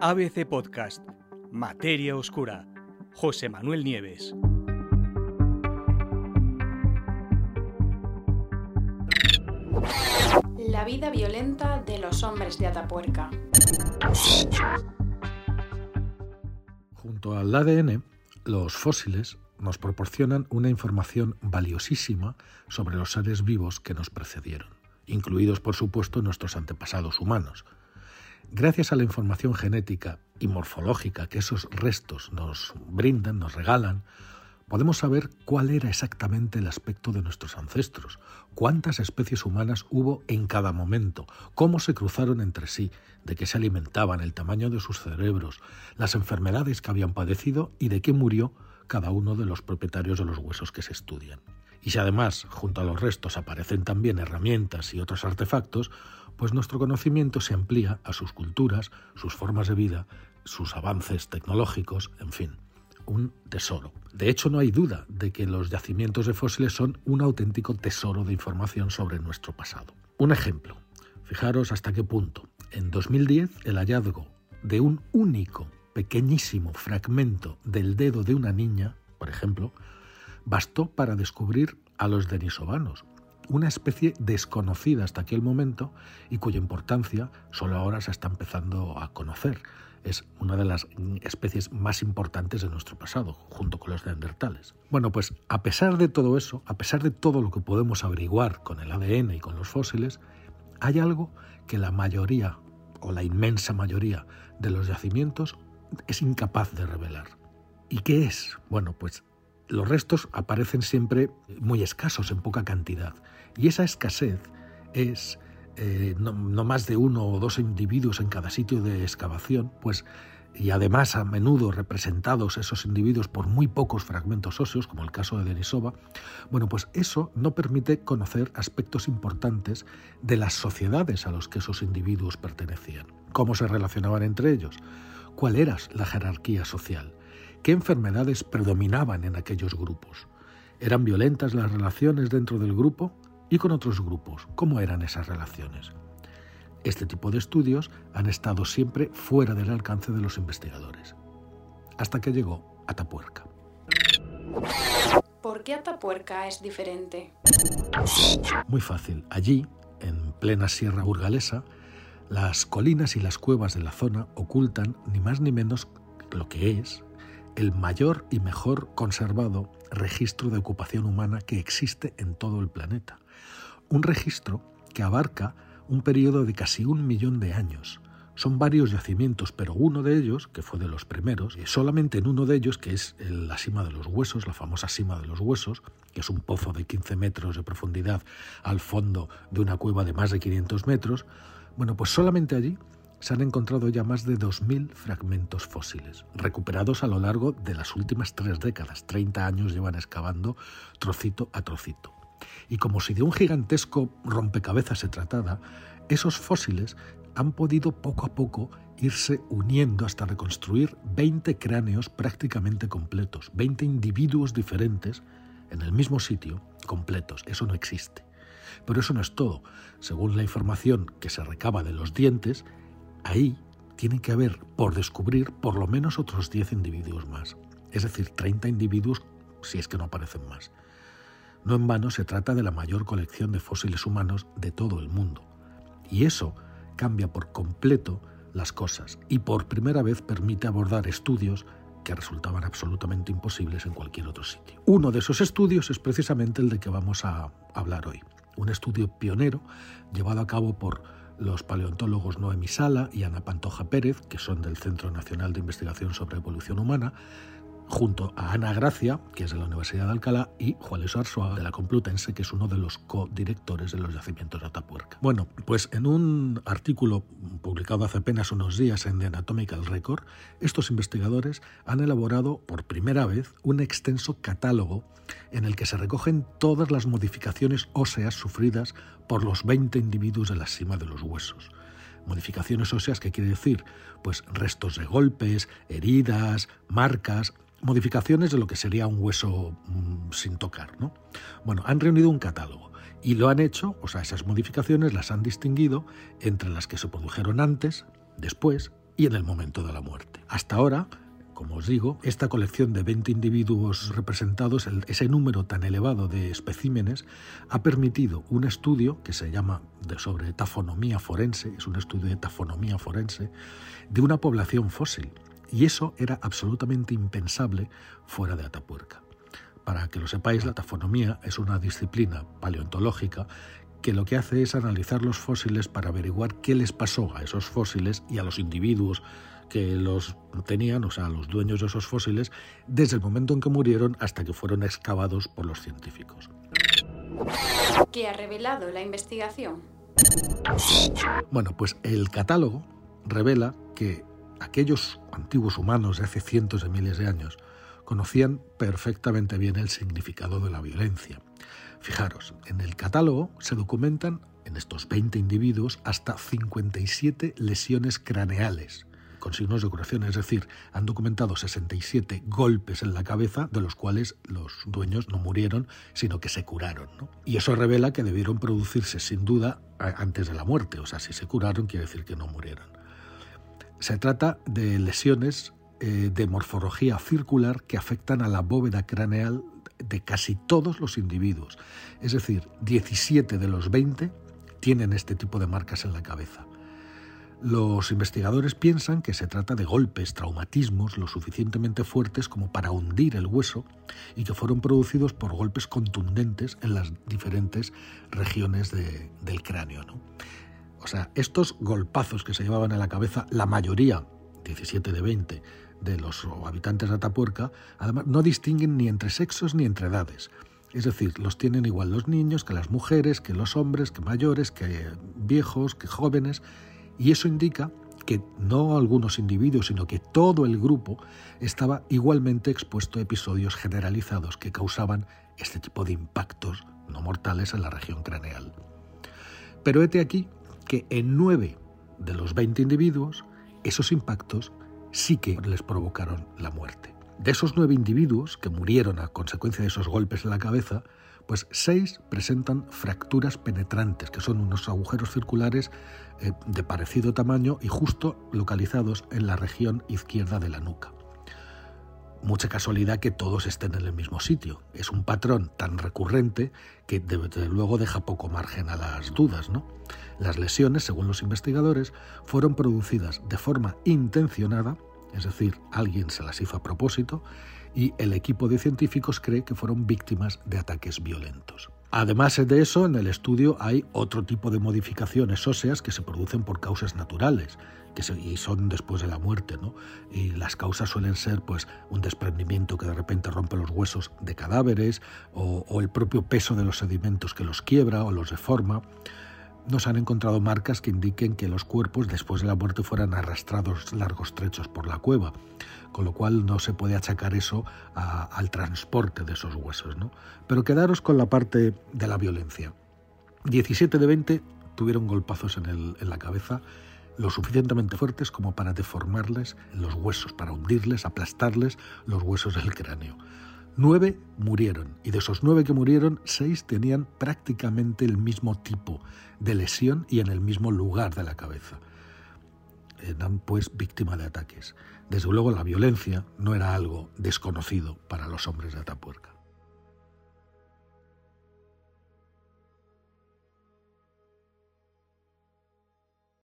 ABC Podcast, Materia Oscura, José Manuel Nieves. La vida violenta de los hombres de Atapuerca. Junto al ADN, los fósiles nos proporcionan una información valiosísima sobre los seres vivos que nos precedieron, incluidos por supuesto nuestros antepasados humanos. Gracias a la información genética y morfológica que esos restos nos brindan, nos regalan, podemos saber cuál era exactamente el aspecto de nuestros ancestros, cuántas especies humanas hubo en cada momento, cómo se cruzaron entre sí, de qué se alimentaban, el tamaño de sus cerebros, las enfermedades que habían padecido y de qué murió cada uno de los propietarios de los huesos que se estudian. Y si además junto a los restos aparecen también herramientas y otros artefactos, pues nuestro conocimiento se amplía a sus culturas, sus formas de vida, sus avances tecnológicos, en fin, un tesoro. De hecho, no hay duda de que los yacimientos de fósiles son un auténtico tesoro de información sobre nuestro pasado. Un ejemplo, fijaros hasta qué punto. En 2010, el hallazgo de un único, pequeñísimo fragmento del dedo de una niña, por ejemplo, bastó para descubrir a los denisovanos, una especie desconocida hasta aquel momento y cuya importancia solo ahora se está empezando a conocer. Es una de las especies más importantes de nuestro pasado, junto con los neandertales. Bueno, pues a pesar de todo eso, a pesar de todo lo que podemos averiguar con el ADN y con los fósiles, hay algo que la mayoría o la inmensa mayoría de los yacimientos es incapaz de revelar. ¿Y qué es? Bueno, pues los restos aparecen siempre muy escasos, en poca cantidad. Y esa escasez es eh, no, más de uno o dos individuos en cada sitio de excavación, pues y además a menudo representados esos individuos por muy pocos fragmentos óseos, como el caso de Denisova, bueno, pues eso no permite conocer aspectos importantes de las sociedades a los que esos individuos pertenecían, cómo se relacionaban entre ellos, cuál era la jerarquía social, qué enfermedades predominaban en aquellos grupos, eran violentas las relaciones dentro del grupo y con otros grupos, cómo eran esas relaciones. Este tipo de estudios han estado siempre fuera del alcance de los investigadores, hasta que llegó Atapuerca. ¿Por qué Atapuerca es diferente? Muy fácil. Allí, en plena sierra burgalesa, las colinas y las cuevas de la zona ocultan ni más ni menos lo que es el mayor y mejor conservado registro de ocupación humana que existe en todo el planeta. Un registro que abarca un periodo de casi un millón de años. Son varios yacimientos, pero uno de ellos, que fue de los primeros, y solamente en uno de ellos, que es la cima de los huesos, la famosa cima de los huesos, que es un pozo de 15 metros de profundidad al fondo de una cueva de más de 500 metros, bueno, pues solamente allí se han encontrado ya más de 2.000 fragmentos fósiles, recuperados a lo largo de las últimas tres décadas. 30 años llevan excavando trocito a trocito. Y como si de un gigantesco rompecabezas se tratara, esos fósiles han podido poco a poco irse uniendo hasta reconstruir 20 cráneos prácticamente completos, 20 individuos diferentes en el mismo sitio, completos. Eso no existe. Pero eso no es todo. Según la información que se recaba de los dientes, ahí tiene que haber por descubrir por lo menos otros 10 individuos más. Es decir, 30 individuos si es que no aparecen más. No en vano se trata de la mayor colección de fósiles humanos de todo el mundo. Y eso cambia por completo las cosas y por primera vez permite abordar estudios que resultaban absolutamente imposibles en cualquier otro sitio. Uno de esos estudios es precisamente el de que vamos a hablar hoy. Un estudio pionero llevado a cabo por los paleontólogos Noemi Sala y Ana Pantoja Pérez, que son del Centro Nacional de Investigación sobre Evolución Humana, junto a Ana Gracia, que es de la Universidad de Alcalá, y Juan Luis Arzuaga, de la Complutense, que es uno de los codirectores de los yacimientos de Atapuerca. Bueno, pues en un artículo publicado hace apenas unos días en The Anatomical Record, estos investigadores han elaborado por primera vez un extenso catálogo en el que se recogen todas las modificaciones óseas sufridas por los 20 individuos de la cima de los huesos modificaciones óseas, ¿qué quiere decir? Pues restos de golpes, heridas, marcas, modificaciones de lo que sería un hueso mm, sin tocar. ¿no? Bueno, han reunido un catálogo y lo han hecho, o sea, esas modificaciones las han distinguido entre las que se produjeron antes, después y en el momento de la muerte. Hasta ahora, como os digo, esta colección de 20 individuos representados, ese número tan elevado de especímenes, ha permitido un estudio que se llama de, sobre tafonomía forense, es un estudio de tafonomía forense, de una población fósil. Y eso era absolutamente impensable fuera de Atapuerca. Para que lo sepáis, la tafonomía es una disciplina paleontológica que lo que hace es analizar los fósiles para averiguar qué les pasó a esos fósiles y a los individuos que los tenían, o sea, los dueños de esos fósiles, desde el momento en que murieron hasta que fueron excavados por los científicos. ¿Qué ha revelado la investigación? Bueno, pues el catálogo revela que aquellos antiguos humanos de hace cientos de miles de años conocían perfectamente bien el significado de la violencia. Fijaros, en el catálogo se documentan en estos 20 individuos hasta 57 lesiones craneales, con signos de curación, es decir, han documentado 67 golpes en la cabeza, de los cuales los dueños no murieron, sino que se curaron. Y eso revela que debieron producirse sin duda antes de la muerte, o sea, si se curaron quiere decir que no murieron. Se trata de lesiones eh, de morfología circular que afectan a la bóveda craneal de casi todos los individuos. Es decir, 17 de los 20 tienen este tipo de marcas en la cabeza. Los investigadores piensan que se trata de golpes, traumatismos lo suficientemente fuertes como para hundir el hueso y que fueron producidos por golpes contundentes en las diferentes regiones del cráneo. Estos golpazos que se llevaban a la cabeza, la mayoría, 17 de 20, de los habitantes de Atapuerca, además no distinguen ni entre sexos ni entre edades. Es decir, los tienen igual los niños que las mujeres, que los hombres, que mayores, que viejos, que jóvenes, y eso indica que no algunos individuos, sino que todo el grupo estaba igualmente expuesto a episodios generalizados que causaban este tipo de impactos no mortales en la región craneal. Pero hete aquí que en nueve de los 20 individuos, esos impactos sí que les provocaron la muerte. De esos nueve individuos que murieron a consecuencia de esos golpes en la cabeza, pues seis presentan fracturas penetrantes, que son unos agujeros circulares eh, de parecido tamaño y justo localizados en la región izquierda de la nuca. Mucha casualidad que todos estén en el mismo sitio. Es un patrón tan recurrente que desde luego deja poco margen a las dudas. ¿no? Las lesiones, según los investigadores, fueron producidas de forma intencionada, es decir, alguien se las hizo a propósito, y el equipo de científicos cree que fueron víctimas de ataques violentos. Además de eso, en el estudio hay otro tipo de modificaciones óseas que se producen por causas naturales, que y son después de la muerte, ¿no? Y las causas suelen ser, pues, un desprendimiento que de repente rompe los huesos de cadáveres, o, o el propio peso de los sedimentos que los quiebra o los deforma no se han encontrado marcas que indiquen que los cuerpos después de la muerte fueran arrastrados largos trechos por la cueva, con lo cual no se puede achacar eso al transporte de esos huesos. ¿no? Pero quedaros con la parte de la violencia. 17 de 20 tuvieron golpazos en, en la cabeza lo suficientemente fuertes como para deformarles los huesos, para hundirles, aplastarles los huesos del cráneo. Nueve murieron y de esos nueve que murieron, seis tenían prácticamente el mismo tipo de lesión y en el mismo lugar de la cabeza. Eran pues víctimas de ataques. Desde luego la violencia no era algo desconocido para los hombres de Atapuerca.